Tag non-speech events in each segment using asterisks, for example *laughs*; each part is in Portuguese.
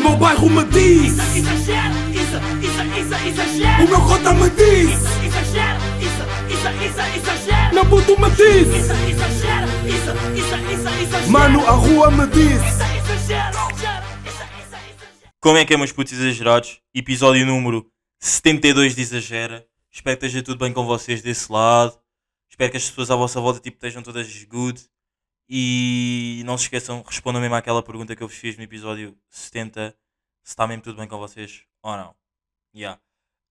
meu bairro me diz Isso, exagero, isso, isso, isso, exagero. O meu cota me diz Isso, exagero, isso, isso, isso, exagero. Meu puto me diz Isso, exagero, isso, isso, isso, exagero. Mano, a rua me diz Isso, exagero. Como é que é, meus putos exagerados? Episódio número 72 de Exagera. Espero que esteja tudo bem com vocês desse lado. Espero que as pessoas à vossa volta tipo, estejam todas good. E não se esqueçam, respondam mesmo àquela pergunta que eu vos fiz no episódio 70. Se está mesmo tudo bem com vocês ou não. Yeah.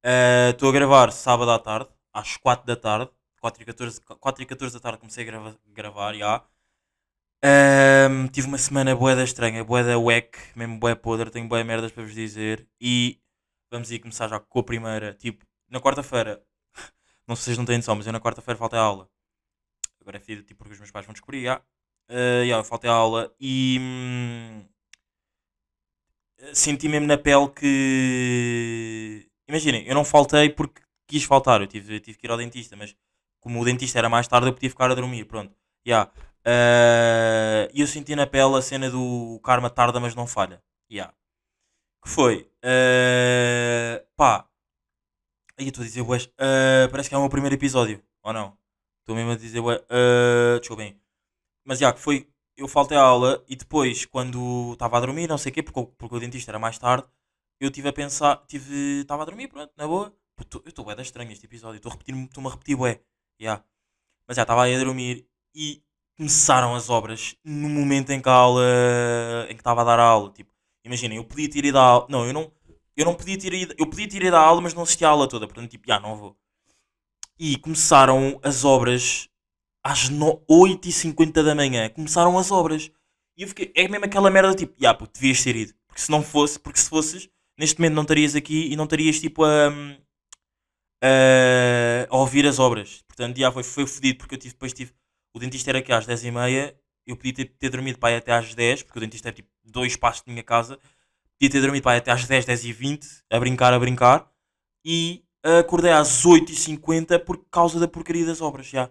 Eh, Estou a gravar sábado à tarde, às 4 da tarde. 4 e 14, 4 e 14 da tarde comecei a grava- gravar, já. Ahm, tive uma semana boeda estranha, boeda wack, mesmo boé podre, tenho boé merdas para vos dizer. E vamos aí começar já com a primeira. Tipo, na quarta-feira, *laughs* não sei se vocês não têm noção, mas eu na quarta-feira faltei a aula. Agora é fedido, tipo, porque os meus pais vão descobrir, já. Ah, já, eu faltei a aula e. hum, senti mesmo na pele que. Imaginem, eu não faltei porque quis faltar, eu tive, eu tive que ir ao dentista, mas como o dentista era mais tarde, eu podia ficar a dormir, pronto. Uh, E eu senti na pele a cena do karma tarda, mas não falha. Yeah. Que foi? Uh, pá. Aí eu estou a dizer, uh, parece que é o meu primeiro episódio, ou não? Estou mesmo a dizer, uh, deixa eu bem. Mas já, que foi, eu faltei a aula e depois, quando estava a dormir, não sei o quê, porque, o- porque o dentista era mais tarde, eu estive a pensar, tive, estava a dormir, pronto, na boa. Eu estou bué da estranho este episódio, estou a repetir, estou-me a repetir, bué. Yeah. Mas já, estava aí a dormir e começaram as obras no momento em que a aula em que estava a dar a aula tipo imaginem eu podia ter ido à aula não eu não eu não podia ter ido eu podia ter ido à aula mas não assisti à aula toda portanto tipo já não vou e começaram as obras às no- 8h50 da manhã começaram as obras e eu fiquei é mesmo aquela merda tipo já pô, devias ter ido porque se não fosse porque se fosses neste momento não estarias aqui e não estarias tipo a a, a ouvir as obras portanto já foi, foi fodido porque eu tive, depois tive o dentista era aqui às 10h30, eu podia ter, ter dormido para aí até às 10, porque o dentista é tipo dois passos da minha casa, podia ter dormido para aí até às 10, 10h20, a brincar, a brincar, e acordei às 8h50 por causa da porcaria das obras, já.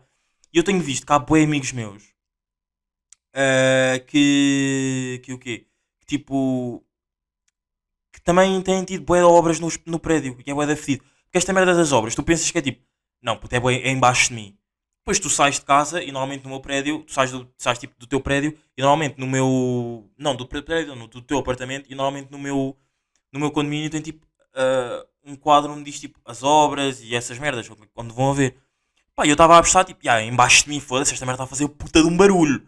E eu tenho visto que há boi amigos meus, ah, que, que o quê? Que tipo, que também têm tido bué de obras no, no prédio, e é bué da fedido. Porque esta merda das obras, tu pensas que é tipo, não, puto, é, bué, é embaixo de mim. Depois tu sais de casa e normalmente no meu prédio, tu sais, do, sais tipo do teu prédio e normalmente no meu. Não, do prédio, não, do teu apartamento e normalmente no meu, no meu condomínio tem tipo ah, um quadro onde diz tipo as obras e essas merdas, quando vão a ver. Pá, eu estava a apostar tipo, ah, embaixo de mim, foda-se, esta merda está a fazer puta de um barulho.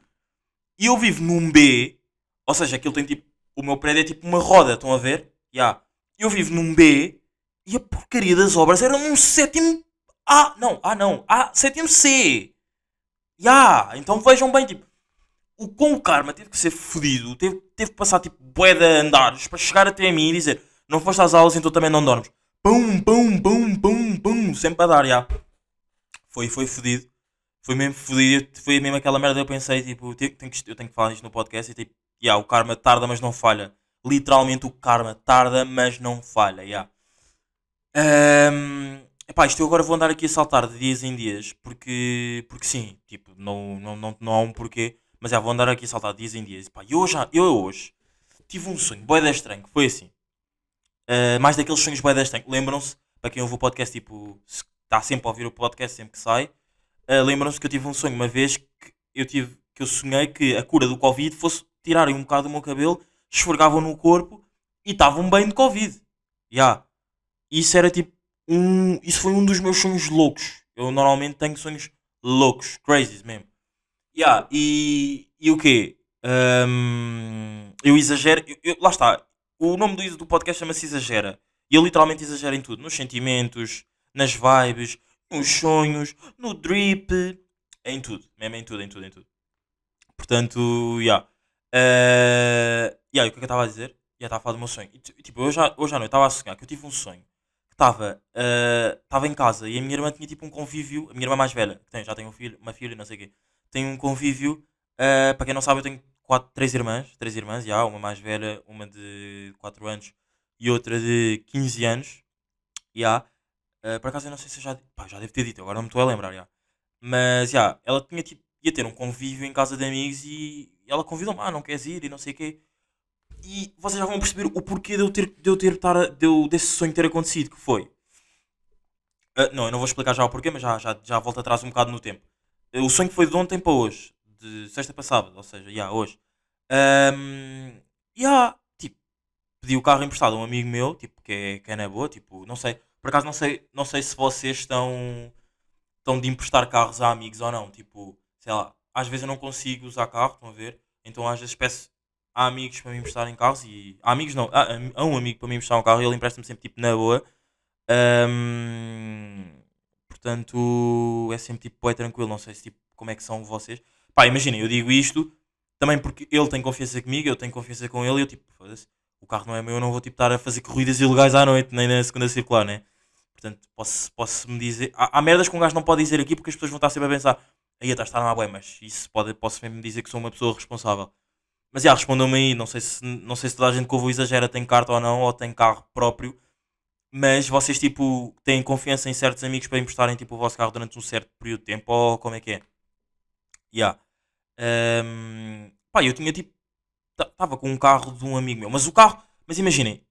E eu vivo num B, ou seja, aquilo tem tipo. O meu prédio é tipo uma roda, estão a ver? Yeah. Eu vivo num B e a porcaria das obras era num sétimo ah, não, ah não, ah, sétimo C. Ya, então vejam bem, tipo, o com o karma teve que ser fodido, teve, teve que passar tipo bué de andares para chegar até mim e dizer, não foste às aulas, então também não dormes. Pum, pum, pum, pum, pum, sempre a dar, já. Foi, foi fodido. Foi mesmo fodido, foi mesmo aquela merda eu pensei, tipo, tenho, tenho que, eu tenho que falar isto no podcast e tipo, ya, o karma tarda mas não falha. Literalmente o karma tarda mas não falha, ya. Ahm, epá, isto eu agora vou andar aqui a saltar de dias em dias, porque, porque sim, tipo, não, não, não, não há um porquê, mas já vou andar aqui a saltar de dias em dias. Epá, eu, eu hoje tive um sonho boeda estranho, que foi assim, Ah, mais daqueles sonhos boeda estranho. Lembram-se, para quem ouve o podcast, tipo, se está sempre a ouvir o podcast sempre que sai, ah, lembram-se que eu tive um sonho uma vez que eu tive, que eu sonhei que a cura do Covid fosse tirarem um bocado do meu cabelo, esfregavam no corpo e estavam bem de Covid. Já. Isso era tipo um. Isso foi um dos meus sonhos loucos. Eu normalmente tenho sonhos loucos, crazies mesmo. Yeah, e, e o quê? Ahm, eu exagero. eu- eu- lá está. O nome do, do podcast chama-se Exagera. E eu literalmente exagero em tudo. Nos sentimentos, nas vibes, nos sonhos, no drip. Em tudo. Mesmo em tudo, em tudo, em tudo. Portanto, yeah. Uh, yeah, o que é que eu estava a dizer? Já estava a falar do meu sonho. E, tipo, hoje, hoje à noite estava a sonhar que eu tive um sonho estava estava em casa e a minha irmã tinha tipo um convívio, a minha irmã mais velha, que tem, já tem um filho, uma filha, não sei o quê, tem um convívio, uh, para quem não sabe, eu tenho quatro, três irmãs, três irmãs, já, uma mais velha, uma de 4 anos e outra de 15 anos, já. Uh, por acaso eu não sei se eu já, pá, já devo ter dito, agora não me estou a lembrar, já. Mas, já, ela tinha tipo, ia ter um convívio em casa de amigos e ela convidou-me, ah, não queres ir e não sei o quê. E vocês já vão perceber o porquê de eu ter, de eu ter estar a- de eu- desse sonho ter acontecido, que foi. Ah, não, eu não vou explicar já o porquê, mas já, já, já volto atrás um bocado no tempo. Eh, O sonho foi de ontem para hoje, de sexta para sábado, ou seja, já hoje. Ahm, já, tipo, pedi o carro emprestado a um amigo meu, tipo, que é, que é na boa, tipo, não sei, por acaso não sei, não sei se vocês estão, estão de emprestar carros a amigos ou não, tipo, sei lá, às vezes eu não consigo usar carro, estão a ver? Então às vezes peço a amigos para me emprestarem carros e. A amigos não, a, a um amigo para me emprestar um carro e ele empresta-me sempre tipo na boa. Ahm, portanto, é sempre tipo bué tranquilo. Não sei se tipo como é que são vocês. Pá, imaginem, eu digo isto também porque ele tem confiança comigo, eu tenho confiança com ele e eu tipo, foda-se, o carro não é meu, eu não vou tipo estar a fazer corridas ilegais à noite, nem na segunda circular, né? Portanto, posso, posso me dizer. Há, há merdas que um gajo não pode dizer aqui porque as pessoas vão estar sempre a pensar, aí estás a estar na bué, mas isso pode, posso mesmo dizer que sou uma pessoa responsável. Mas já, respondam-me aí, não sei, se, não sei se toda a gente que ouve exagera tem carta ou não, ou tem carro próprio, mas vocês tipo têm confiança em certos amigos para emprestarem tipo o vosso carro durante um certo período de tempo, ou como é que é? Já. Ahm, pá, eu tinha tipo, estava com um carro de um amigo meu, mas o carro, mas imaginem,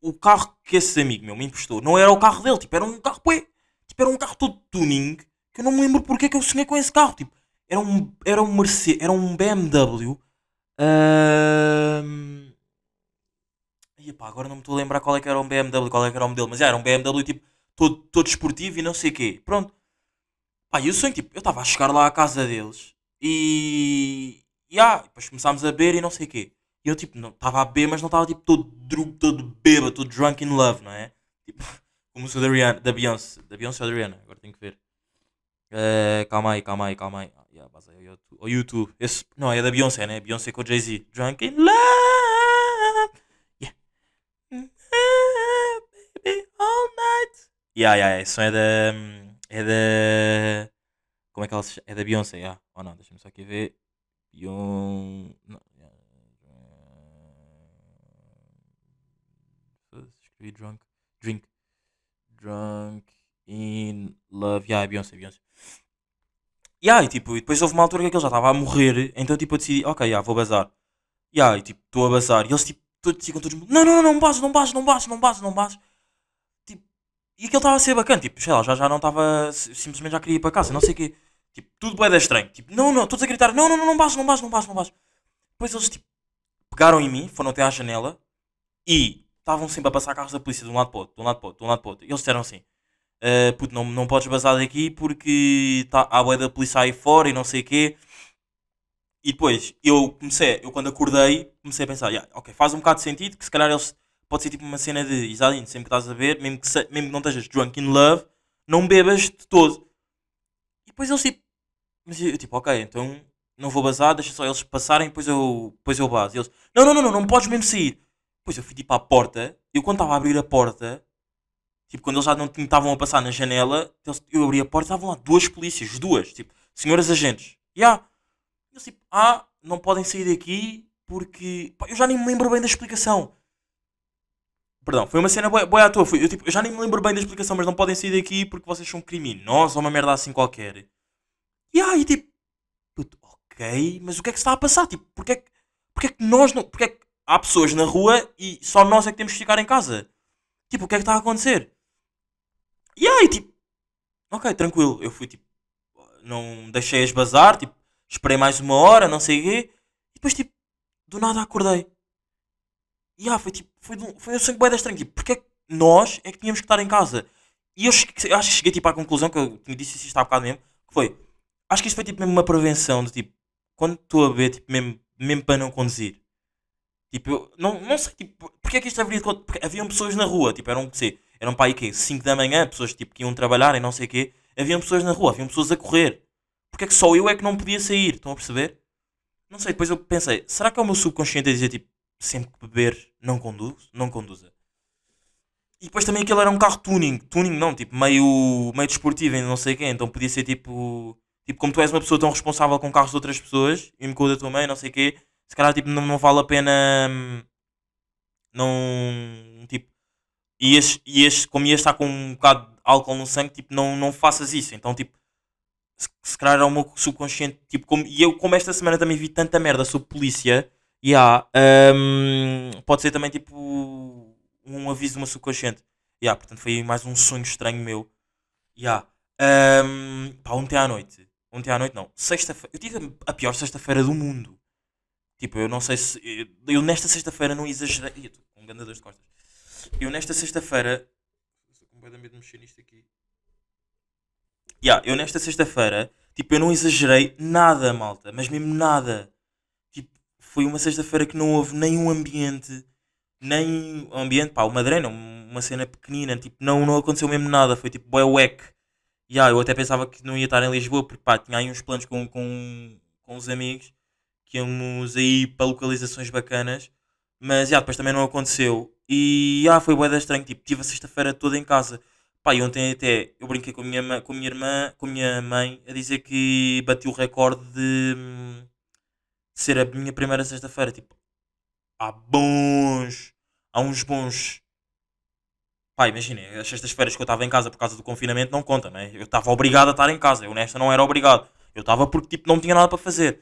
o carro que esse amigo meu me emprestou não era o carro dele, tipo, era um carro, tipo, era um carro todo tuning, que eu não me lembro porque é que eu sonhei com esse carro, tipo, era um, era um Mercedes, era um BMW, Ahm, e epá, agora não me estou a lembrar qual é que era um BMW, qual é que era o modelo, mas já, era um BMW tipo todo, todo esportivo e não sei o quê. Pronto. Pá, e o sonho, tipo, eu estava a chegar lá à casa deles e. E ah, depois começámos a beber e não sei o quê. E eu tipo, não estava a beber, mas não estava tipo todo drugo, todo bêbado, todo drunk in love, não é? Tipo, *laughs* como sou da, Rihanna, da Beyoncé. Da Beyoncé ou da Rihanna? Agora tenho que ver. Eh, calma aí, calma aí, calma aí. Ah, yeah, aí ao YouTube. Ao YouTube. Esse, não, é da Beyoncé, né? Beyoncé com o Jay-Z. Drunk in love. Yeah. Baby, all night. Yeah, yeah, esse som é da. É da. Como é que ela se chama? É da Beyoncé, yeah. Ou não? Deixa-me só aqui ver. Beyoncé. Não. Escrevi drunk. Drink. Drunk in love. Yeah, é Beyoncé, Beyoncé. Yeah, e tipo, e depois houve uma altura que ele já estava a morrer, então tipo eu decidi, ok, yeah, vou bazar. Yeah, e tipo, estou a bazar. E eles tipo, todos, ficam todos, não, não, não, não não bases, não bases, não bases, não bases. Tipo, e aquilo estava a ser bacana, tipo, sei lá, já, já não estava, simplesmente já queria ir para casa, não sei o quê. Tipo, tudo bué da estranho. Tipo, não, não, todos a gritar, não, não, não, não bases, não bases, não bases, não bases. Depois eles tipo, pegaram em mim, foram até à janela e estavam sempre a passar carros da polícia de um lado para o outro, de um lado para o outro, de um lado para o outro. E eles disseram assim, Uh, puto, não, não podes basar daqui porque tá, há bué da polícia aí fora e não sei o quê. E depois, eu comecei, eu quando acordei, comecei a pensar, "Yeah, ok, faz um bocado de sentido que se calhar eles, pode ser tipo uma cena de Isadine, sempre que estás a ver, mesmo que, se- mesmo que não estejas drunk in love, não bebas de todo. E depois eles tipo, mas eu tipo, ok, então não vou bazar, deixa só eles passarem, depois eu, depois eu baso. E eles, não, não, não, não, não podes mesmo sair. Depois eu fui tipo à porta, eu quando estava a abrir a porta, Tipo, quando eles já não estavam a passar na janela, eu abri a porta e estavam lá duas polícias, duas, tipo, senhoras agentes. E ah, eles tipo, ah, não podem sair daqui porque. Pá, eu já nem me lembro bem da explicação. Perdão, foi uma cena boa, boa à toa. Foi, eu, tipo, eu já nem me lembro bem da explicação, mas não podem sair daqui porque vocês são criminosos ou uma merda assim qualquer. E aí, tipo, puto, ok, mas o que é que se está a passar? Tipo, porque é que, porque é que nós não. Porque é que há pessoas na rua e só nós é que temos que ficar em casa? Tipo, o que é que está a acontecer? E aí, tipo, ok, tranquilo. Eu fui tipo, não deixei-as bazar, tipo, esperei mais uma hora, não sei o quê. E depois, tipo, do nada acordei. E ah, foi tipo, foi, um- sangue da estranho. Tipo, porque é que nós é que tínhamos que estar em casa? E eu, cheguei- acho que cheguei tipo à conclusão, que eu tinha disse isto há bocado mesmo, que foi, acho que isto foi tipo mesmo uma prevenção de tipo, quando estou a ver, tipo, mesmo, mesmo para não conduzir. Tipo, eu não, não sei, tipo, porque é que isto haveria de Porque haviam pessoas na rua, tipo, eram, sei, eram para aí quê? 5 da manhã, pessoas tipo, que iam trabalhar e não sei o quê. Haviam pessoas na rua, haviam pessoas a correr. Porque é que só eu é que não podia sair? Estão a perceber? Não sei, depois eu pensei, será que é o meu subconsciente a dizer tipo, sempre que beber não conduz? Não conduza. E depois também aquele era um carro tuning, tuning não, tipo, meio, meio desportivo e não sei quê, então podia ser tipo, tipo, como tu és uma pessoa tão responsável com carros de outras pessoas, e me com da tua mãe, não sei o quê, se calhar tipo, não, não vale a pena, hum, não, tipo, ias, ias, como ias estar com um bocado de álcool no sangue, tipo, não, não faças isso, então tipo, se, se calhar é o meu subconsciente, tipo, como, e eu como esta semana também vi tanta merda sobre polícia, Yeah, ahm, pode ser também tipo um aviso de uma subconsciente. Yeah, portanto foi mais um sonho estranho meu. Yeah. Ahm, pá, ontem à noite. Ontem à noite não. Sexta-feira. Eu tive a pior sexta-feira do mundo. Tipo, eu não sei se. Eu, eu nesta sexta-feira não exagerei. Ih, tô com um grande de costas. Eu nesta sexta-feira. Estou com medo de mexer nisto aqui. Yeah, eu nesta sexta-feira, tipo, eu não exagerei nada, malta. Mas mesmo nada. Tipo, foi uma sexta-feira que não houve nenhum ambiente. Nem ambiente, pá, uma drena, uma cena pequenina. Tipo, não, não aconteceu mesmo nada. Foi tipo, bué wack. Yeah, eu até pensava que não ia estar em Lisboa, porque pá, tinha aí uns planos com, com, com os amigos que íamos aí para localizações bacanas, mas já, depois também não aconteceu. E já, foi bué da estranho, tipo, tive a sexta-feira toda em casa. Pá, e ontem até eu brinquei com a minha, com a minha irmã, com a minha mãe, a dizer que bati o recorde de, de ser a minha primeira sexta-feira. Tipo, há bons, há uns bons. Pá, imaginem, as sextas-feiras que eu estava em casa por causa do confinamento não conta, né? Eu estava obrigado a estar em casa, eu nesta não era obrigado. Eu estava porque tipo, não tinha nada para fazer.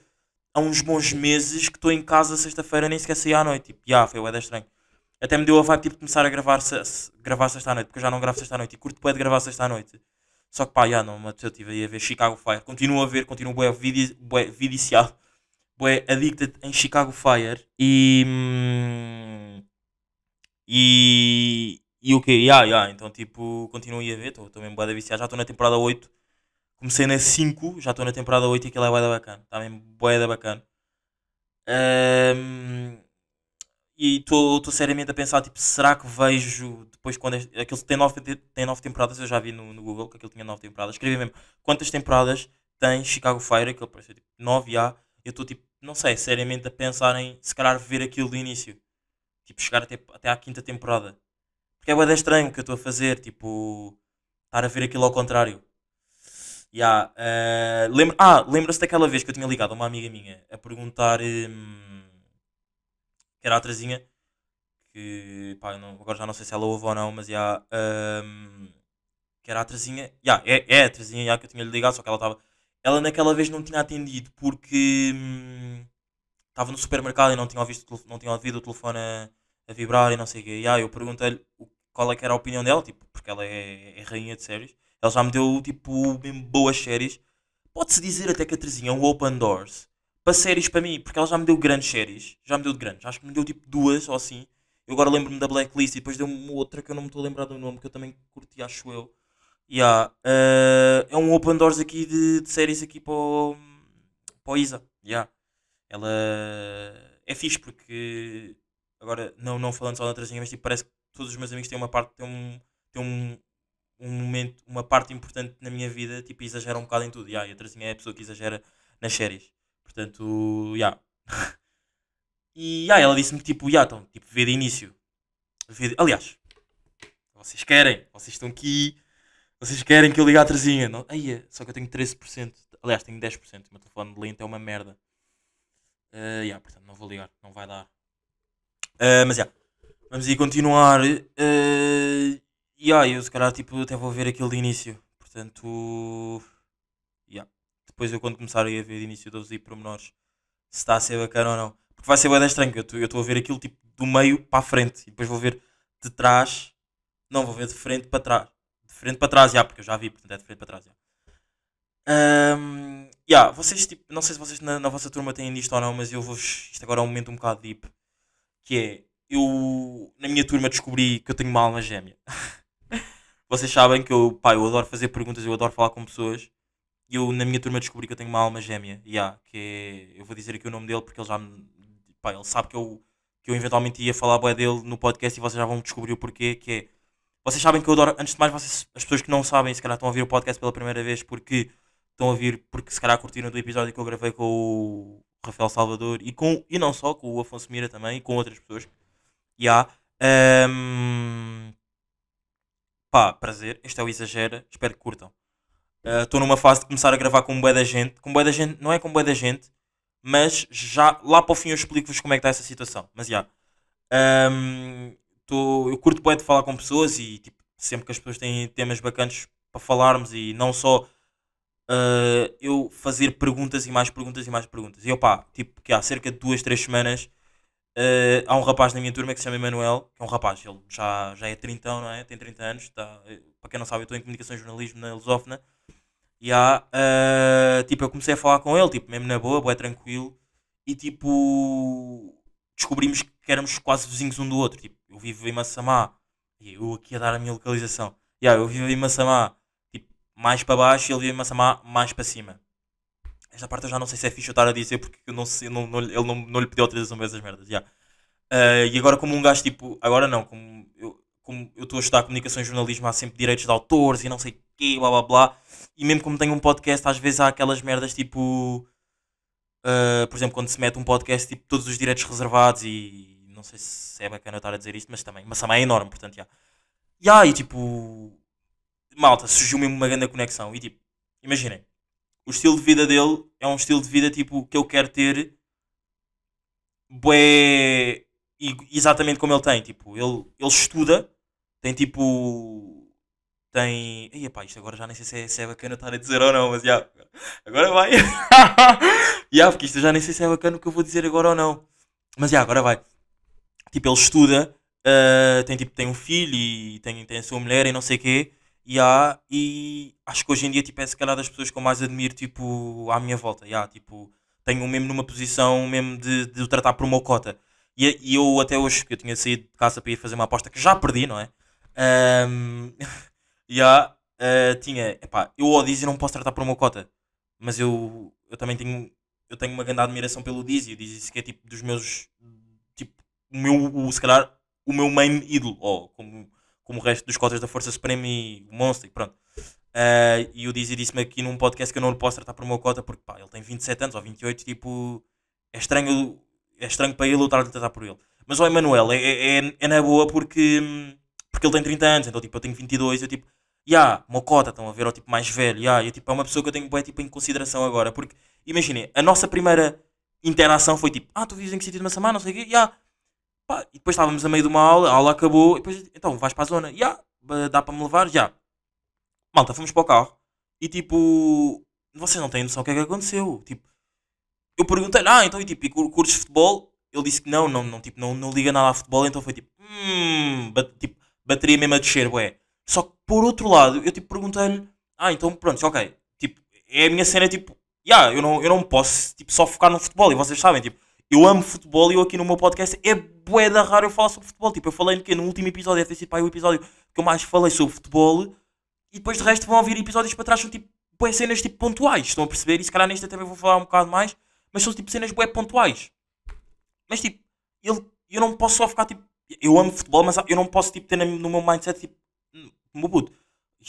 Há uns bons meses que estou em casa sexta-feira nem sequer saí à noite. Tipo, já, foi bué da estranho. Até me deu a vibe tipo, de começar a gravar, se, gravar sexta à noite, porque eu já não gravo sexta à noite e curto bué de gravar sexta à noite. Só que pá, já, não me apeteceu, estive aí a ver Chicago Fire. Continuo a ver, continuo bué, vidi, bué vidiciado, bué addicted em Chicago Fire. E... hum, e... E o quê? Ya, ya, então tipo, continuo a ver, estou mesmo bué da já estou na temporada 8. Comecei na 5, já estou na temporada 8 e aquilo é bué da bacana. Está mesmo bué da bacana. Ahm, e estou seriamente a pensar, tipo, será que vejo depois quando este, aquilo tem nove, tem nove temporadas, eu já vi no, no Google que aquilo tinha nove temporadas, escrevi mesmo quantas temporadas tem Chicago Fire, aquilo parecia tipo 9 já, eu estou tipo, não sei, seriamente a pensar em se calhar ver aquilo do início, tipo, chegar até, até à quinta temporada, porque é bué estranho o que eu estou a fazer, tipo, estar a ver aquilo ao contrário. Ya, eh, lembra, ah, lembra-se daquela vez que eu tinha ligado a uma amiga minha a perguntar hum, que era a Trazinha, que pá, não- agora já não sei se ela ouve ou não, mas já hum, que era a Trazinha, já, é, é a Trazinha já, que eu tinha lhe ligado, só que ela estava. Ela naquela vez não tinha atendido porque hum, estava no supermercado e não tinha ouvido, não tinha ouvido o telefone a, a vibrar e não sei o quê. Ya, eu perguntei-lhe qual é que era a opinião dela, tipo, porque ela é, é rainha de séries. Ela já me deu tipo mesmo boas séries. Pode-se dizer até que a Terezinha é um open doors para séries para mim, porque ela já me deu grandes séries. Já me deu de grandes. Acho que me deu tipo duas ou assim. Eu agora lembro-me da Blacklist e depois deu-me outra que eu não me estou a lembrar do nome, que eu também curti, acho eu. Yeah. eh, é um open doors aqui de, de séries aqui para o, para o Isa. Yeah. Ela é fixe porque agora não, não falando só da Terezinha, mas tipo, parece que todos os meus amigos têm uma parte, têm um, têm um, um momento, uma parte importante na minha vida, tipo, exagera um bocado em tudo. Yeah, e a Terezinha é a pessoa que exagera nas séries. Portanto, yeah. *laughs* e yeah, ela disse-me tipo, yeah, então, tipo, vê de início. Vê de- Aliás, vocês querem, vocês estão aqui, vocês querem que eu ligue à Terezinha. Não? Aí, é, só que eu tenho 13%. Aliás, tenho 10%. O meu telefone de lento é uma merda. Uh, yeah, portanto, não vou ligar, não vai dar. Uh, mas já, vamos aí continuar. Uh, e ah, eu se calhar tipo, até vou ver aquele de início. Portanto, yeah. depois eu quando começar a ver de início dou-vos aí pormenores se está a ser bacana ou não. Porque vai ser bem estranho, eu estou a ver aquilo tipo do meio para a frente e depois vou ver de trás. Não, vou ver de frente para trás. De frente para trás, já, porque eu já vi, portanto é de frente para trás. já. Ahm, yeah, vocês, tipo, não sei se vocês na, na vossa turma têm isto ou não, mas eu vou. Isto agora é um momento um bocado deep. Que é, eu na minha turma descobri que eu tenho uma alma gêmea. *laughs* vocês sabem que eu, pá, eu adoro fazer perguntas, eu adoro falar com pessoas. E eu na minha turma descobri que eu tenho uma alma gêmea. Yeah, que é, eu vou dizer aqui o nome dele porque ele já me. Pá, ele sabe que eu, que eu eventualmente ia falar bué dele no podcast e vocês já vão descobrir o porquê. Que é, vocês sabem que eu adoro. Antes de mais, vocês, as pessoas que não sabem, se calhar estão a ouvir o podcast pela primeira vez porque estão a ouvir porque se calhar curtiram do episódio que eu gravei com o Rafael Salvador e, com, e não só, com o Afonso Mira também e com outras pessoas. E há. ehm, pá, prazer. Este é o Exagera. Espero que curtam. Estou numa fase de começar a gravar com um bué da gente. Com bué da gente, não é com bué da gente, mas já lá para o fim eu explico-vos como é que está essa situação. Mas já. Ehm, tô- eu curto bué de falar com pessoas e tipo, sempre que as pessoas têm temas bacanas para falarmos e não só uh, eu fazer perguntas e mais perguntas e mais perguntas. E opá, tipo, que há cerca de duas, três semanas eh, há um rapaz na minha turma que se chama Emanuel, que é um rapaz, ele já, já é 30, não é? Tem 30 anos, tá, eh, para quem não sabe, eu estou em comunicação e jornalismo na Lusófona. E há, eh, tipo, eu comecei a falar com ele, tipo, mesmo na boa, boé tranquilo, e tipo, descobrimos que éramos quase vizinhos um do outro. Tipo, eu vivo em Massamá, e eu aqui a dar a minha localização. Yeah, eu vivo em Massamá, mais para baixo, e ele em Massamá, mais para cima. Esta parte eu já não sei se é fixe eu estar a dizer porque eu não sei, não, não- ele não, não lhe pediu autorização para essas merdas. yeah. Ah, e agora, como um gajo tipo, agora não, como eu como eu estou a estudar comunicação e jornalismo, há sempre direitos de autores e não sei o quê, blá blá blá. E mesmo como tenho um podcast, às vezes há aquelas merdas tipo. ah, por exemplo, quando se mete um podcast, tipo, todos os direitos reservados e não sei se é bacana eu estar a dizer isto, mas também. Mas também é enorme, portanto, já. Yeah, e tipo. Malta, surgiu mesmo uma grande conexão. E tipo, imaginem, o estilo de vida dele é um estilo de vida tipo que eu quero ter bué e- exatamente como ele tem. Tipo, ele, ele estuda, tem tipo. Tem. Ei, pá, isto agora já nem sei se é, se é bacana estar a dizer ou não, mas já. Agora vai. *laughs* Já, porque isto já nem sei se é bacana o que eu vou dizer agora ou não. Mas já, agora vai. Tipo, ele estuda, ah, tem, tipo, tem um filho e tem, tem a sua mulher e não sei o quê. Há, e acho que hoje em dia tipo, é se calhar das pessoas que eu mais admiro tipo, à minha volta. Yeah, tipo, tenho mesmo numa posição mesmo de, de o tratar por uma cota. E, e eu até hoje, que eu tinha saído de casa para ir fazer uma aposta que já perdi, não é? Ahm, *laughs* yeah, ah, tinha, epá, eu ao Dizzy não posso tratar por uma cota. Mas eu, eu também tenho, eu tenho uma grande admiração pelo Dizzy. O Dizzy que é tipo dos meus, tipo, o meu, o, se calhar, o meu main ídolo. Ou como, como o resto dos cotas da Força Suprema e o Monster, pronto. Ah, e o Dizzy disse-me aqui num podcast que eu não lhe posso tratar por uma cota porque pá, ele tem 27 anos ou 28, tipo, é estranho, é estranho para ele eu estar a tratar por ele. Mas o Emanuel é, é, é, é na boa porque, porque ele tem 30 anos, então tipo, eu tenho 22, eu tipo, ya, uma cota, estão a ver, ou tipo mais velho, ya, e, tipo, é uma pessoa que eu tenho bué, tipo, em consideração agora, porque imaginem, a nossa primeira interação foi tipo, ah, tu vives em que sítio de Massamá, não sei o quê, ya. Pá, e depois estávamos a meio de uma aula, a aula acabou, e depois, então, vais para a zona, ya, dá para me levar, já. Malta, fomos para o carro, e tipo, vocês não têm noção o que é que aconteceu, tipo, eu perguntei-lhe, ah, então, e tipo, e cur- curtes futebol? Ele disse que não, não, não, tipo, não, não liga nada a futebol, então foi tipo, hum, ba- tipo, bateria mesmo a descer, ué. Só que por outro lado, eu tipo perguntei-lhe, ah, então pronto, ok, tipo, é a minha cena, tipo, yeah, eu não, eu não posso tipo, só focar no futebol, e vocês sabem, tipo, eu amo futebol e eu aqui no meu podcast é bué da raro eu falar sobre futebol, tipo, eu falei que no último episódio, deve ter sido pá, o episódio que eu mais falei sobre futebol, e depois de resto vão ouvir episódios para trás, são tipo, bué cenas tipo pontuais, estão a perceber? E se calhar neste também vou falar um bocado mais, mas são tipo cenas bué pontuais. Mas tipo, ele, eu não posso só ficar tipo. Eu amo futebol, mas eu não posso tipo, ter no meu mindset tipo. "Hum, Meu puto.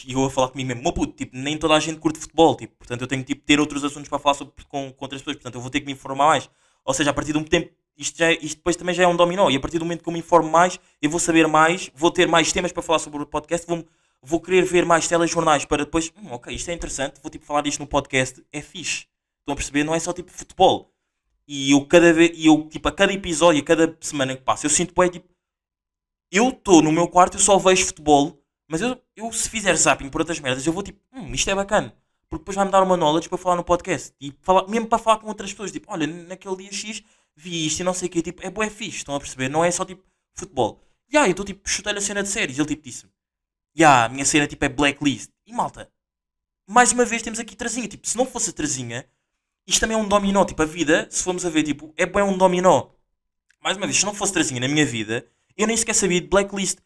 E eu a falar comigo mesmo, meu puto, tipo, nem toda a gente curte futebol, tipo, portanto eu tenho que tipo, ter outros assuntos para falar sobre, com, com outras pessoas, portanto eu vou ter que me informar mais. Ou seja, a partir de um tempo, isto, já é- isto depois também já é um dominó, e a partir do momento que eu me informo mais, eu vou saber mais, vou ter mais temas para falar sobre o podcast, vou, vou querer ver mais telejornais para depois, hum, ok, isto é interessante, vou tipo falar disto no podcast, é fixe. Estão a perceber? Não é só tipo futebol. E eu cada vez, eu tipo a cada episódio, a cada semana que passa, eu sinto bem tipo eu estou no meu quarto, eu só vejo futebol, mas eu, eu se fizer zapping por outras merdas, eu vou tipo, hum, isto é bacana. Porque depois vai-me dar uma knowledge para falar no podcast. E falar, mesmo para falar com outras pessoas, tipo, olha, naquele dia X vi isto e não sei o quê, tipo, é bué fixe, estão a perceber? Não é só tipo futebol. E aí, eu estou tipo, chutei a cena de séries, ele tipo disse-me, ya, a minha cena tipo é blacklist. E malta, mais uma vez temos aqui trazinha, tipo, se não fosse a trazinha, isto também é um dominó, tipo, a vida, se formos a ver, tipo, é bem um dominó. Mais uma vez, se não fosse trazinha na minha vida, eu nem sequer sabia de blacklist.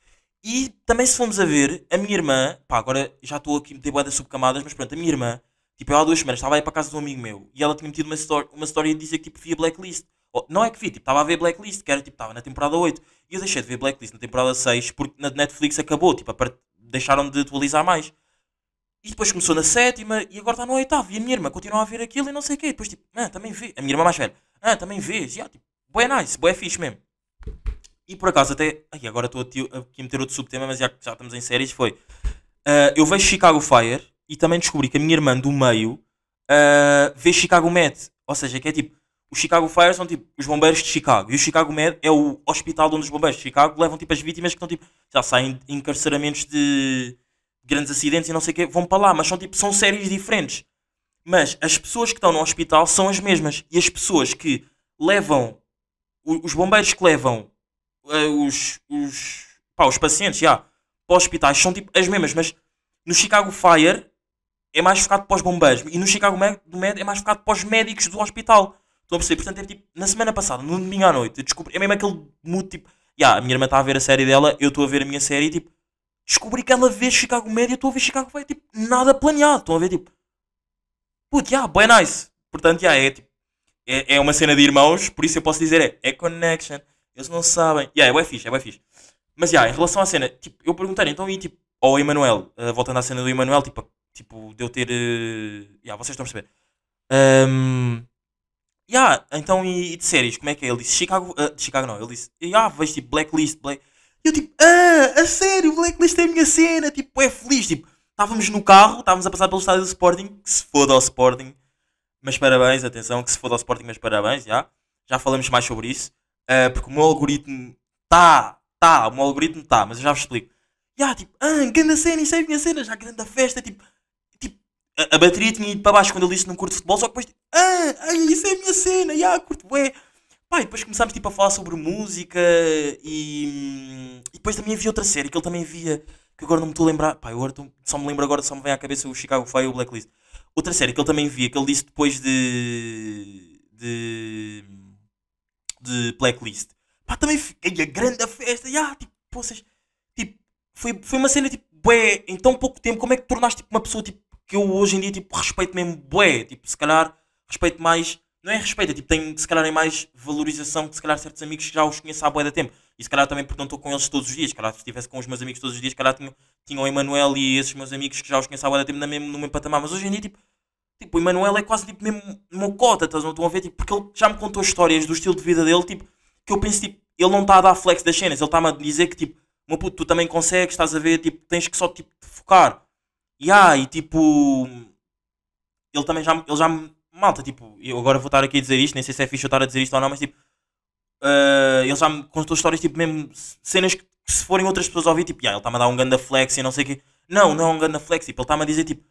E também se formos a ver, a minha irmã, pá, agora já estou aqui a meter boedas subcamadas, mas pronto, a minha irmã, tipo, eu há duas semanas estava aí para casa de um amigo meu e ela tinha metido uma story, uma story a dizer que tipo via blacklist. Ou, não é que vi, tipo, estava a ver blacklist, que era tipo, estava na temporada 8. E eu deixei de ver blacklist na temporada 6 porque na Netflix acabou, tipo, part- deixaram de atualizar mais. E depois começou na sétima e agora está no oitavo. E a minha irmã continua a ver aquilo e não sei o quê. Depois tipo, ah, também vê. A minha irmã mais velha, ah, também vês. E, ah, tipo, bué nice, bué fixe mesmo. E por acaso até, ai, agora estou aqui a meter outro subtema, mas já já estamos em séries, foi. ah, eu vejo Chicago Fire e também descobri que a minha irmã do meio ah, vê Chicago Med. Ou seja, que é tipo, os Chicago Fire são tipo os bombeiros de Chicago. E o Chicago Med é o hospital onde os bombeiros de Chicago levam tipo as vítimas que estão tipo, já saem encarceramentos de grandes acidentes e não sei o quê, vão para lá, mas são tipo, são séries diferentes. Mas as pessoas que estão no hospital são as mesmas. E as pessoas que levam os bombeiros que levam os, os, pá, os pacientes já para os hospitais são tipo as mesmas, mas no Chicago Fire é mais focado para os bombeiros e no Chicago Med, do Med é mais focado para os médicos do hospital. Estão a perceber? Portanto, é tipo, na semana passada, no domingo à noite, eu descobri, é mesmo aquele mood tipo, já, a minha irmã está a ver a série dela, eu estou a ver a minha série e tipo, descobri que ela vê Chicago Med e eu estou a ver Chicago Fire, tipo, nada planeado. Estão a ver, tipo, puto, já, bem nice. Portanto, já, é tipo, é, é uma cena de irmãos, por isso eu posso dizer, é, é connection. Eles não sabem. Yeah, é fixe, é bem fixe. Mas já, em relação à cena, tipo, eu perguntei então e tipo, ao Emanuel, uh, voltando à cena do Emanuel, tipo, tipo, de eu ter. Uh, yeah, vocês estão a perceber. Um, yeah, então e, e de séries, como é que é? Ele disse Chicago. Uh, Chicago não, ele disse, yeah, vejo tipo Blacklist, Black. E eu tipo, ah, a sério, Blacklist é a minha cena, tipo, é feliz, tipo, estávamos no carro, estávamos a passar pelo estádio do Sporting, que se foda ao Sporting, mas parabéns, atenção, que se foda ao Sporting, mas parabéns, já. Já falamos mais sobre isso. Uh, porque o meu algoritmo tá, tá, o meu algoritmo tá, mas eu já vos explico. Já, tipo, ah, grande cena, isso é a minha cena, já grande festa, tipo, tipo a, a bateria tinha ido para baixo quando eu disse que não curto futebol, só que depois, tipo, ah, isso é a minha cena, já, curto, ué. Pá, e depois começámos tipo, a falar sobre música e, e depois também havia outra série que ele também via, que agora não me estou a lembrar, pá, eu agora tô- só me lembro agora, só me vem à cabeça o Chicago Fire e o Blacklist. Outra série que ele também via, que ele disse depois de. de. De Blacklist. Pá, também fiquei a grande festa, já, tipo, vocês. Tipo, foi, foi uma cena tipo, bué, em tão pouco tempo, como é que te tornaste tipo, uma pessoa tipo, que eu hoje em dia tipo, respeito mesmo bué, tipo, se calhar respeito mais, não é respeito, é, tipo, tenho se calhar em mais valorização que se calhar certos amigos que já os conheço há bué da tempo. E se calhar também porque não estou com eles todos os dias, se calhar se estivesse com os meus amigos todos os dias, se calhar tinha, tinha o Emanuel e esses meus amigos que já os conheço há bué da tempo no mesmo, no mesmo patamar, mas hoje em dia tipo, tipo, o Emanuel é quase tipo mesmo uma cota, estás- não a ver, tipo, porque ele já me contou histórias do estilo de vida dele, tipo, que eu penso, tipo, ele não está a dar flex das cenas, ele está-me a dizer que, tipo, meu puto, tu também consegues, estás a ver, tipo, tens que só, tipo, te focar. E ah, e tipo, ele também já, ele já me, malta, tipo, eu agora vou estar aqui a dizer isto, nem sei se é fixe eu estar a dizer isto ou não, mas tipo, ah, ele já me contou histórias, tipo, mesmo cenas que, que se forem outras pessoas a ouvir, tipo, ah, ele está-me a dar um ganda flex e não sei o quê. Não, não é um ganda flex, tipo, ele está-me a dizer, tipo,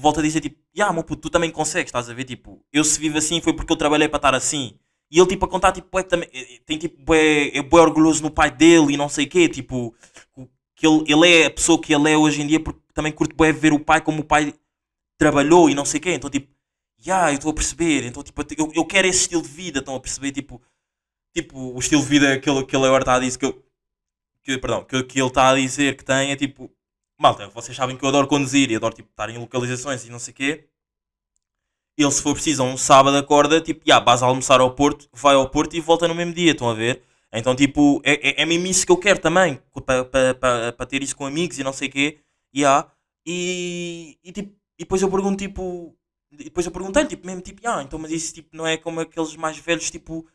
volta a dizer, tipo, ah, meu puto, tu também consegues, estás a ver, tipo, eu se vivo assim foi porque eu trabalhei para estar assim. E ele, tipo, a contar, tipo, é, também, é, tem, tipo, é, é bué orgulhoso no pai dele e não sei o quê, tipo, que ele, ele é a pessoa que ele é hoje em dia porque também curte bué ver o pai como o pai trabalhou e não sei o quê, então, tipo, já, eu estou a perceber, então, tipo, eu, eu quero esse estilo de vida, estão a perceber, tipo, tipo, o estilo de vida que ele, que ele agora está a dizer, que, eu- que, perdão, que, que ele está a dizer que tem é, tipo, malta, vocês sabem que eu adoro conduzir e adoro, tipo, estar em localizações e não sei o quê, ele se for preciso, um sábado acorda, tipo, já, vais almoçar ao Porto, vai ao Porto e volta no mesmo dia, estão a ver? Então, tipo, é, é, é mesmo isso que eu quero também, para pa, pa, pa ter isso com amigos e não sei o quê, já. E, e, tipo, e depois eu pergunto, tipo, e depois eu perguntei tipo, mesmo, tipo, ah, então, mas isso, tipo, não é como aqueles mais velhos, tipo,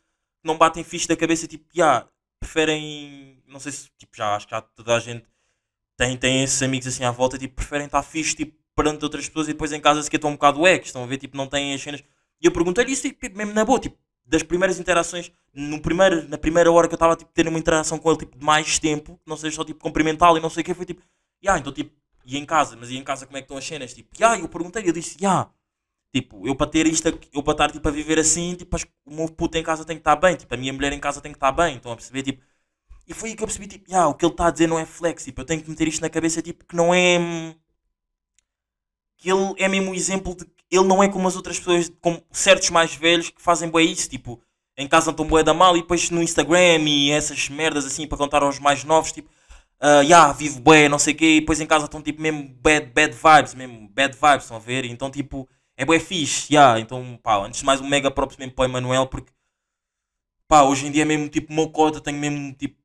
não batem fixe da cabeça, tipo, já, preferem, não sei se, tipo, já, acho que já toda a gente tem, tem esses amigos assim à volta, tipo, preferem estar fixe, tipo, perante outras pessoas e depois em casa se que estão um bocado ex, estão a ver, tipo, não têm as cenas. E eu perguntei-lhe isso, tipo, mesmo na boa, tipo, das primeiras interações, no primeiro, na primeira hora que eu estava, tipo, tendo uma interação com ele, tipo, de mais tempo, não seja só, tipo, cumprimentá-lo e não sei o que, foi tipo, ah, então, tipo, e em casa, mas e em casa como é que estão as cenas? Tipo, ah, eu perguntei, eu disse, ah, tipo, eu para ter isto, eu para estar, tipo, a viver assim, tipo, o meu puto em casa tem que estar bem, tipo, a minha mulher em casa tem que estar bem, estão a perceber, tipo, e foi aí que eu percebi, tipo, ah, o que ele está a dizer não é flex, tipo, eu tenho que meter isto na cabeça, tipo, que não é. hum, Que ele é mesmo o exemplo de que ele não é como as outras pessoas, como certos mais velhos que fazem bué isso, tipo, em casa estão bué da mal e depois no Instagram e essas merdas assim para contar aos mais novos, tipo, ah, yeah, vivo bué, não sei o quê, e depois em casa estão tipo mesmo bad, bad vibes, mesmo bad vibes, estão a ver? Então, tipo, é bué fixe, yeah, então, pá, antes de mais um mega props mesmo para o Emanuel, porque, pá, hoje em dia é mesmo tipo mocota, tenho mesmo tipo,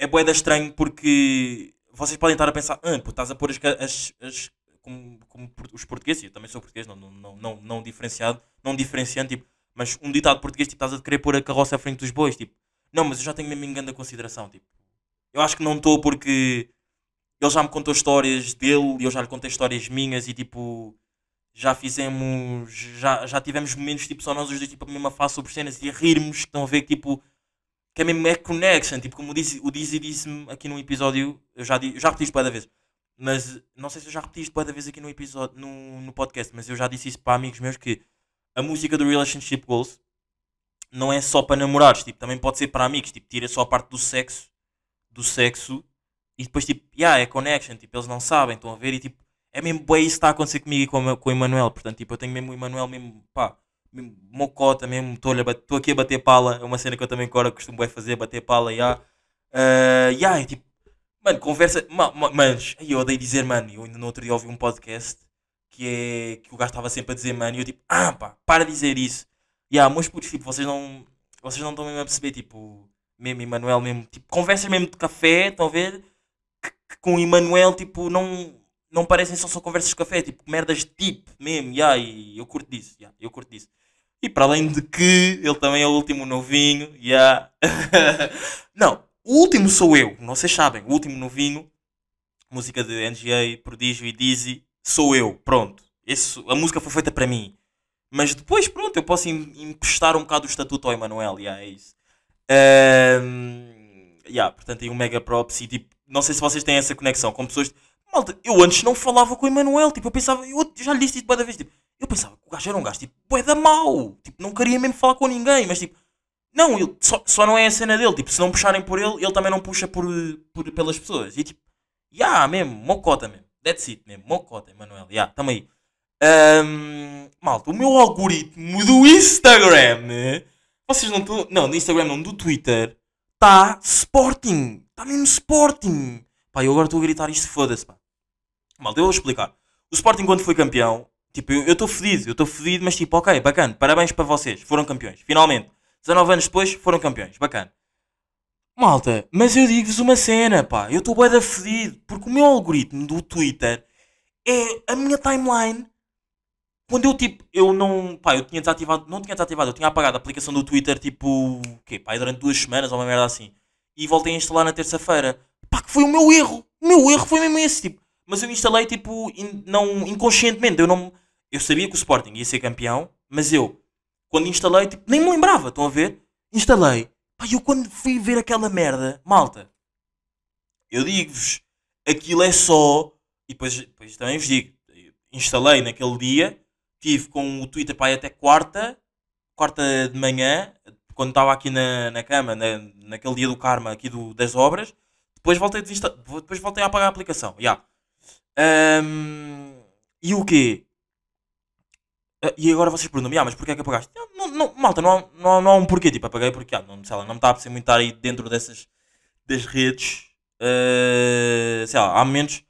é bué da estranho porque vocês podem estar a pensar, ah, pô, estás a pôr as, as, as como, como os portugueses, eu também sou português, não, não, não, não, diferenciado, não diferenciando, tipo, mas um ditado português, tipo, estás a querer pôr a carroça à frente dos bois, tipo, não, mas eu já tenho mesmo em grande consideração, tipo, eu acho que não estou porque ele já me contou histórias dele e eu já lhe contei histórias minhas e tipo já fizemos já, já tivemos momentos tipo só nós os dois tipo a mesma face sobre cenas e a rirmos estão a ver tipo que é mesmo é connection tipo como o Dizzy, disse-me aqui num episódio eu já, eu já repeti isto da vez mas não sei se eu já repeti isto da vez aqui no episódio no, no podcast mas eu já disse isso para amigos meus que a música do Relationship Goals não é só para namorados, tipo, também pode ser para amigos, tipo, tira só a parte do sexo, do sexo, e depois, tipo, yeah, é connection, tipo, eles não sabem, estão a ver, e tipo, é mesmo bem isso que está a acontecer comigo e com, com o Emanuel, portanto, tipo, eu tenho mesmo o Emanuel mesmo, pá, mocota mesmo, estou aqui a bater pala, é uma cena que eu também agora costumo fazer, bater pala, yeah. Uh, yeah, é tipo, mano, conversa, ma, ma, manos, eu odeio dizer, mano, eu ainda no outro dia ouvi um podcast que é, que o gajo estava sempre a dizer, mano, e eu tipo, ah, pá, para de dizer isso. Yeah, meus putos, tipo, vocês não, vocês não estão mesmo a perceber, tipo, mesmo Emanuel, mesmo, tipo, conversas mesmo de café, estão a ver? Que, que com Emanuel, tipo, não, não parecem só, só conversas de café, tipo, merdas de tipo, mesmo, yeah, e eu curto disso, yeah, eu curto disso. E para além de que ele também é o último novinho, yeah. *laughs* não, o último sou eu, vocês sabem, o último novinho, música de NGA, Prodígio e Dizzy, sou eu, pronto. Esse, a música foi feita para mim. Mas depois, pronto, eu posso em- emprestar um bocado o estatuto ao Emanuel, yeah, é isso. Ahm, yeah, portanto, aí um mega props e tipo, não sei se vocês têm essa conexão com pessoas. Malta, eu antes não falava com o Emanuel, tipo, eu pensava, eu já lhe disse isto cada vez, tipo, eu pensava que o gajo era um gajo, tipo, bué da mau, tipo, não queria mesmo falar com ninguém, mas tipo, não, ele, só, só não é a cena dele, tipo, se não puxarem por ele, ele também não puxa por, por, pelas pessoas, e tipo, yeah, mesmo, mocota mesmo, that's it mesmo, mocota, Emanuel, yeah, tamo aí. Ahm, malta, o meu algoritmo do Instagram, vocês não estão, não, do Instagram não, do Twitter, tá Sporting, tá mesmo Sporting. Pá, eu agora estou a gritar isto, foda-se, pá. Malta, eu vou explicar. O Sporting quando foi campeão, tipo, eu estou fedido, eu estou fedido, mas tipo, ok, bacana, parabéns para vocês, foram campeões, finalmente. 19 anos depois, foram campeões, bacana. Malta, mas eu digo-vos uma cena, pá, eu estou bué da fedido, porque o meu algoritmo do Twitter é a minha timeline. Quando eu, tipo, eu não, pá, eu tinha desativado, não tinha desativado, eu tinha apagado a aplicação do Twitter, tipo, quê, pá, durante duas semanas ou uma merda assim. E voltei a instalar na terça-feira. Pá, que foi o meu erro. O meu erro foi mesmo esse, tipo. Mas eu instalei, tipo, in- não, inconscientemente. Eu não, eu sabia que o Sporting ia ser campeão, mas eu, quando instalei, tipo, nem me lembrava, estão a ver? Instalei. Pá, eu quando fui ver aquela merda, malta, eu digo-vos, aquilo é só. E depois, depois também vos digo, instalei naquele dia, tive com o Twitter aí até quarta, quarta de manhã, quando estava aqui na, na cama, na, naquele dia do karma aqui do, das obras, depois voltei, desinsta- depois voltei a apagar a aplicação. Yeah. Ahm, e o quê? Ah, E agora vocês perguntam-me, ah, mas porquê é que apagaste? Não, não, malta, não, há- não, há- não há um porquê, tipo, apaguei porque, ah, não, sei lá, não me está a apetecer muito estar aí dentro dessas, das redes, Ah, sei lá, há momentos,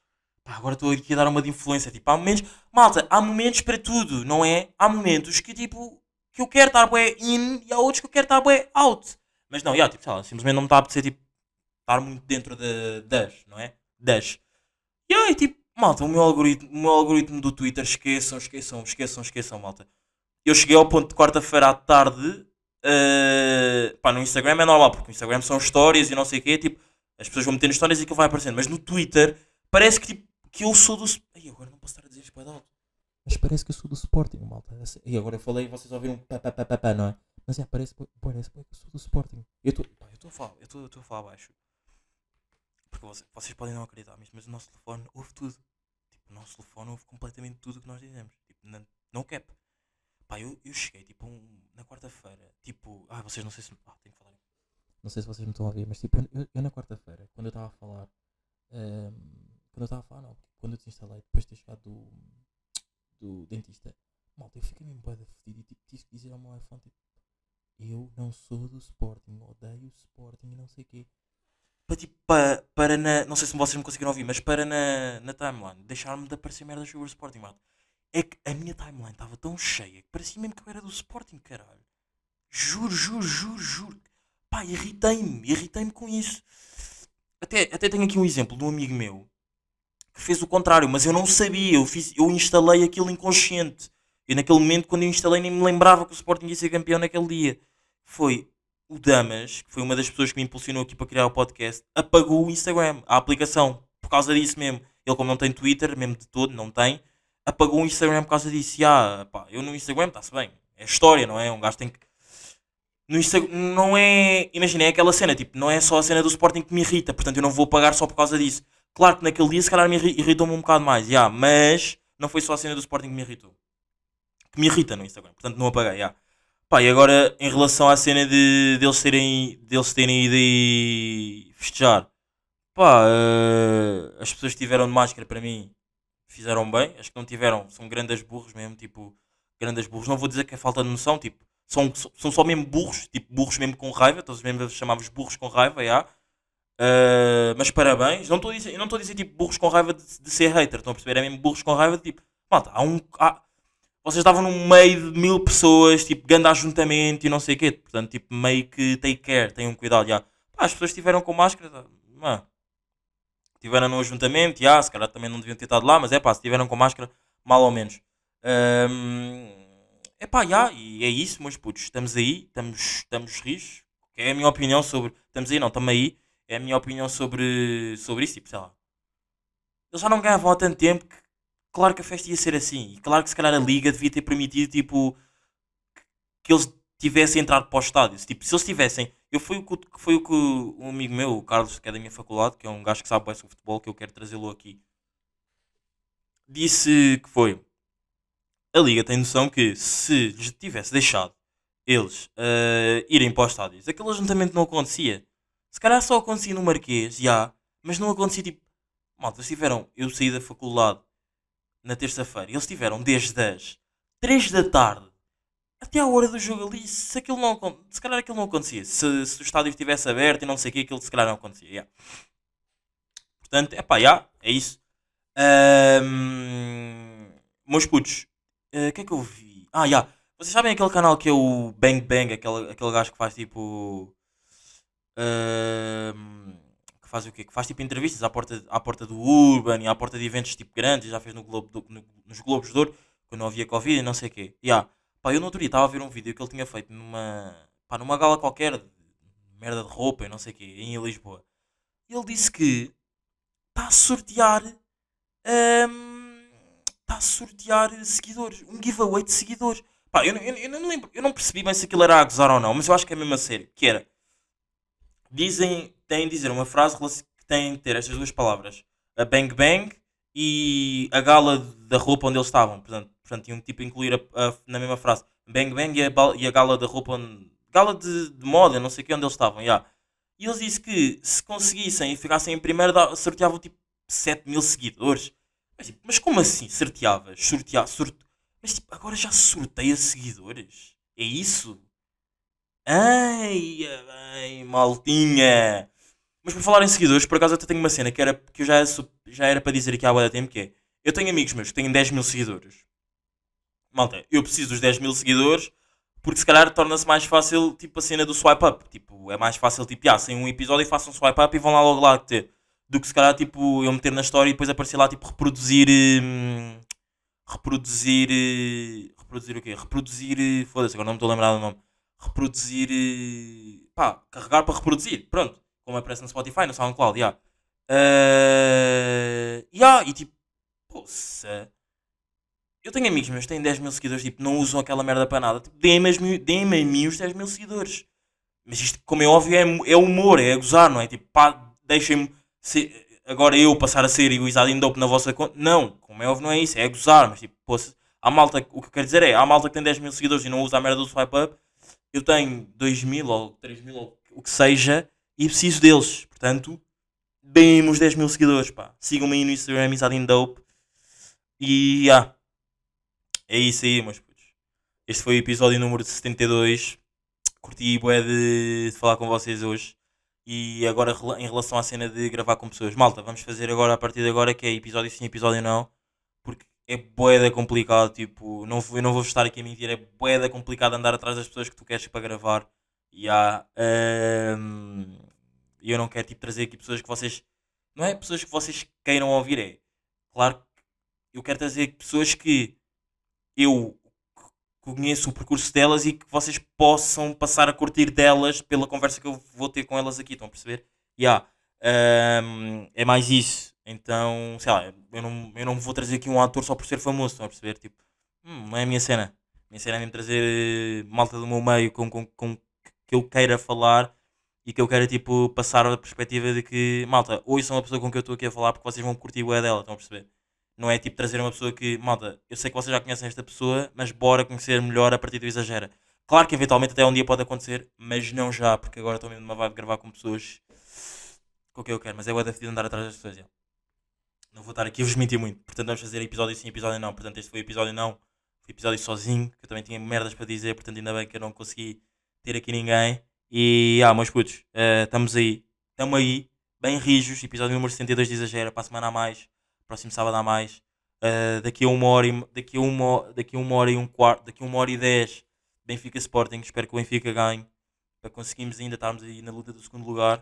pá, agora estou aqui a dar uma de influência, tipo, há momentos, malta, há momentos para tudo, não é? Há momentos que, tipo, que eu quero estar bué in e há outros que eu quero estar bué out. Mas não, yeah, tipo, sei lá, simplesmente não me está a apetecer, tipo, estar muito dentro de, das, não é? Das. E aí, tipo, malta, o meu algoritmo, o meu algoritmo do Twitter, esqueçam, esqueçam, esqueçam, esqueçam, malta. Eu cheguei ao ponto de quarta-feira à tarde, eh, pá, no Instagram é normal, porque no Instagram são stories e não sei o quê, tipo, as pessoas vão metendo histórias e aquilo vai aparecendo, mas no Twitter parece que, tipo, que eu sou do... Ai, agora não posso estar a dizer isto de alto. Mas parece que eu sou do Sporting, malta. E agora eu falei e vocês ouviram pá, pá, pá, pá, pá, não é? Mas é, parece, parece que eu sou do Sporting. Eu estou a falar, eu estou- a falar baixo. Porque vocês, vocês podem não acreditar, mas o nosso telefone ouve tudo. Tipo, o nosso telefone ouve completamente tudo o que nós dizemos. Tipo, não, cap. Pá, eu, eu cheguei, tipo, um- na quarta-feira, tipo... Ah, vocês não sei se... Ah, tenho que falar. Não sei se vocês me estão a ouvir, mas tipo, eu, eu- na quarta-feira, quando eu estava a falar... ehm, quando eu estava a falar, não. Quando eu desinstalei, depois de ter chegado do, do dentista, malta, eu fiquei mesmo bué da fedido e tipo, tive que dizer ao meu iPhone, tipo, eu não sou do Sporting, odeio o Sporting e não sei o quê. Para, tipo, para, para na, não sei se vocês me conseguiram ouvir, mas para na, na timeline, deixar-me de aparecer merdas sobre o Sporting, malta. É que a minha timeline estava tão cheia que parecia mesmo que eu era do Sporting, caralho. Juro, juro, juro, juro. Pá, irritei-me, irritei-me com isso. Até, até tenho aqui um exemplo de um amigo meu que fez o contrário, mas eu não sabia, eu, fiz, eu instalei aquilo inconsciente. E naquele momento, quando eu instalei, nem me lembrava que o Sporting ia ser campeão naquele dia. Foi o Damas, que foi uma das pessoas que me impulsionou aqui para criar o podcast, apagou o Instagram, a aplicação, por causa disso mesmo. Ele, como não tem Twitter, mesmo de todo, não tem, apagou o Instagram por causa disso. E, ah, pá, eu no Instagram está-se bem, é história, não é? Um gajo tem que. No Instagram, não é. Imagina, é aquela cena, tipo, não é só a cena do Sporting que me irrita, portanto eu não vou pagar só por causa disso. Claro que naquele dia, se calhar, me irri- irritou-me um bocado mais, yeah, mas não foi só a cena do Sporting que me irritou. Que me irrita no Instagram, portanto não apaguei, yeah. Pá, e agora em relação à cena de deles terem, deles terem ido aí festejar, pá, eh, as pessoas que tiveram de máscara para mim fizeram bem, as que não tiveram são grandes burros mesmo, tipo, grandes burros. Não vou dizer que é falta de noção, tipo, são, são só mesmo burros, tipo, burros mesmo com raiva, todos mesmo chamávamos burros com raiva, já. Eh, mas parabéns, não estou a dizer, não estou a dizer tipo burros com raiva de, de ser hater, estão a perceber? É mesmo burros com raiva de tipo, malta, há um. há- vocês estavam no meio de mil pessoas, tipo, grande ajuntamento e não sei o quê. Portanto, tipo, meio que take care, tenham cuidado. Já. Pá, as pessoas estiveram com máscara, tá, mano, estiveram no ajuntamento, já, se calhar também não deviam ter estado lá, mas é pá, se estiveram com máscara, mal ou menos. é pá, já, e é isso, meus putos. Estamos aí, estamos, estamos rijos. É a minha opinião sobre. Estamos aí, não, estamos aí. É a minha opinião sobre, sobre isso, tipo, sei lá. Eles já não ganhavam há tanto tempo que, claro que a festa ia ser assim. E claro que se calhar a Liga devia ter permitido, tipo, que eles tivessem entrado para o estádio. Se, Tipo, se eles tivessem. Eu fui o que, foi o que um amigo meu, o Carlos, que é da minha faculdade, que é um gajo que sabe bem sobre futebol, que eu quero trazê-lo aqui, disse que foi. A Liga tem noção que se lhes tivesse deixado eles eh, irem para os estádios, aquele ajuntamento não acontecia. Se calhar só acontecia no Marquês, já, mas não acontecia tipo. Malta, eles tiveram. Eu saí da faculdade na terça-feira, eles tiveram desde as 3 da tarde até à hora do jogo ali. Se aquilo não se calhar aquilo não acontecia. Se, se o estádio estivesse aberto e não sei o que, aquilo se calhar não acontecia. já. Portanto, é pá, já, é isso. Ahm, meus putos, eh, o que é que eu vi? Ah, já. Vocês sabem aquele canal que é o Bang Bang, aquele, aquele gajo que faz tipo. que faz o quê? Que faz tipo entrevistas à porta, à porta do Urban e à porta de eventos tipo grandes, já fez no Globo, do- no- nos Globos de Ouro, quando não havia Covid e não sei o quê. Ya. Pá, eu no outro dia estava a ver um vídeo que ele tinha feito numa, pá, numa gala qualquer, de merda de roupa e não sei o quê, em Lisboa. Ele disse que está a sortear. Está a sortear seguidores. Um giveaway de seguidores. Pá, eu, eu, eu não lembro, eu não percebi bem se aquilo era a gozar ou não, mas eu acho que é mesmo a sério. Que era. Dizem, têm de dizer uma frase que tem de ter estas duas palavras. A bang bang e a gala da roupa onde eles estavam. Portanto, portanto tinham tipo incluir a- a- na mesma frase. Bang bang e a, e a gala da roupa. onde- Gala de, de moda, não sei que, onde eles estavam. ya. E eles disse que se conseguissem e ficassem em primeiro, sorteavam tipo 7 mil seguidores. Mas, tipo, mas como assim sorteavas? Sortear, sorte... Mas tipo, agora já sorteia seguidores? É isso? Ai, ai, maltinha. Mas por falar em seguidores, por acaso até tenho uma cena que, era, que eu já, já era para dizer aqui há muito tempo que é. Eu tenho amigos meus que têm 10 mil seguidores. Malta, eu preciso dos 10 mil seguidores porque se calhar torna-se mais fácil tipo a cena do swipe up. Tipo, é mais fácil tipo, ah, sem um episódio e façam um swipe up e vão lá logo lá ter. Do que se calhar tipo eu meter na história e depois aparecer lá tipo reproduzir. hum, reproduzir. reproduzir o quê? Reproduzir. Foda-se, agora não me estou a lembrar do nome. Reproduzir. eh, pá, carregar para reproduzir. Pronto. Como aparece no Spotify, no SoundCloud, já. Uh, yeah, e tipo, poça. Eu tenho amigos meus que têm 10 mil seguidores, tipo, não usam aquela merda para nada. Tipo, deem-me deem-me a mim os 10 mil seguidores. Mas isto, como é óbvio, é, é humor, é gozar, não é? Tipo, pá, deixem-me agora eu passar a ser egoizado em dope na vossa conta. Não, como é óbvio, não é isso, é gozar. Mas tipo, poça, há malta, o que eu quero dizer é, há malta que tem 10 mil seguidores e não usa a merda do swipe up. Eu tenho 2 mil ou 3 mil ou o que seja e preciso deles. Portanto, deem-me os 10 mil seguidores, pá. Sigam-me aí no Instagram, em dope. E, ah, é isso aí, meus putos. Este foi o episódio número 72. Curti bué de, de falar com vocês hoje. E agora em relação à cena de gravar com pessoas. Malta, vamos fazer agora a partir de agora que é episódio sim, episódio não. Porque é bué complicado, tipo, não, eu não vou estar aqui a mentir, é bué complicado andar atrás das pessoas que tu queres para gravar. E há, ehm, e eu não quero tipo, trazer aqui pessoas que vocês. Não é pessoas que vocês queiram ouvir, é. Claro que eu quero trazer pessoas que eu conheço o percurso delas e que vocês possam passar a curtir delas pela conversa que eu vou ter com elas aqui, estão a perceber? Yeah. Ahm, é mais isso. Então, sei lá, eu não, eu não vou trazer aqui um ator só por ser famoso, estão a perceber? Tipo, hum, não é a minha cena. A minha cena é mesmo trazer eh, malta do meu meio com, com, com que eu queira falar e que eu queira tipo passar a perspectiva de que, malta, hoje são a pessoa com que eu estou aqui a falar porque vocês vão curtir o dela, estão a perceber? Não é tipo trazer uma pessoa que, malta, eu sei que vocês já conhecem esta pessoa, mas bora conhecer melhor a partir do exagera. Claro que eventualmente até um dia pode acontecer, mas não já, porque agora estou mesmo numa vibe de gravar com pessoas com quem eu quero, mas é o de andar atrás das pessoas. já. Não vou estar aqui a vos mentir muito, portanto vamos fazer episódio sim, episódio não. Portanto, este foi episódio não, foi episódio sozinho, que eu também tinha merdas para dizer, portanto ainda bem que eu não consegui ter aqui ninguém. E ah, meus putos, eh, estamos aí, estamos aí, bem rijos, episódio número 72 de Exagera, para a semana a mais, próximo sábado a mais. Uh, daqui a uma hora e daqui a uma, daqui a uma hora e um quarto, daqui a uma hora e dez, Benfica Sporting. Espero que o Benfica ganhe para conseguirmos ainda estarmos aí na luta do segundo lugar.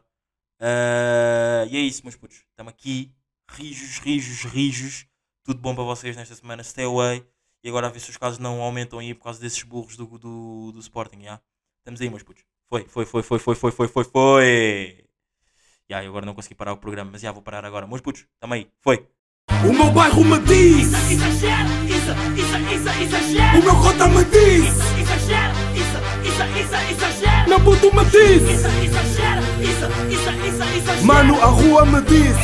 Uh, e é isso, meus putos. Estamos aqui, rijos, rijos, rijos. Tudo bom para vocês nesta semana. Stay away. E agora a ver se os casos não aumentam aí por causa desses burros do, do, do Sporting. Yeah? Estamos aí, meus putos. Foi, foi, foi, foi, foi, foi, foi, foi, foi. Yeah, eu agora não consegui parar o programa, mas já vou parar agora. Meus putos, tamo aí. Foi. O meu bairro me diz, Exagera, isso, isso, isso, exagera. o meu cota me diz, Exagera, isso, isso, isso, exagera. meu puto me diz, Isso, exagera, isso, isso, isso, exagera. mano, a rua me diz.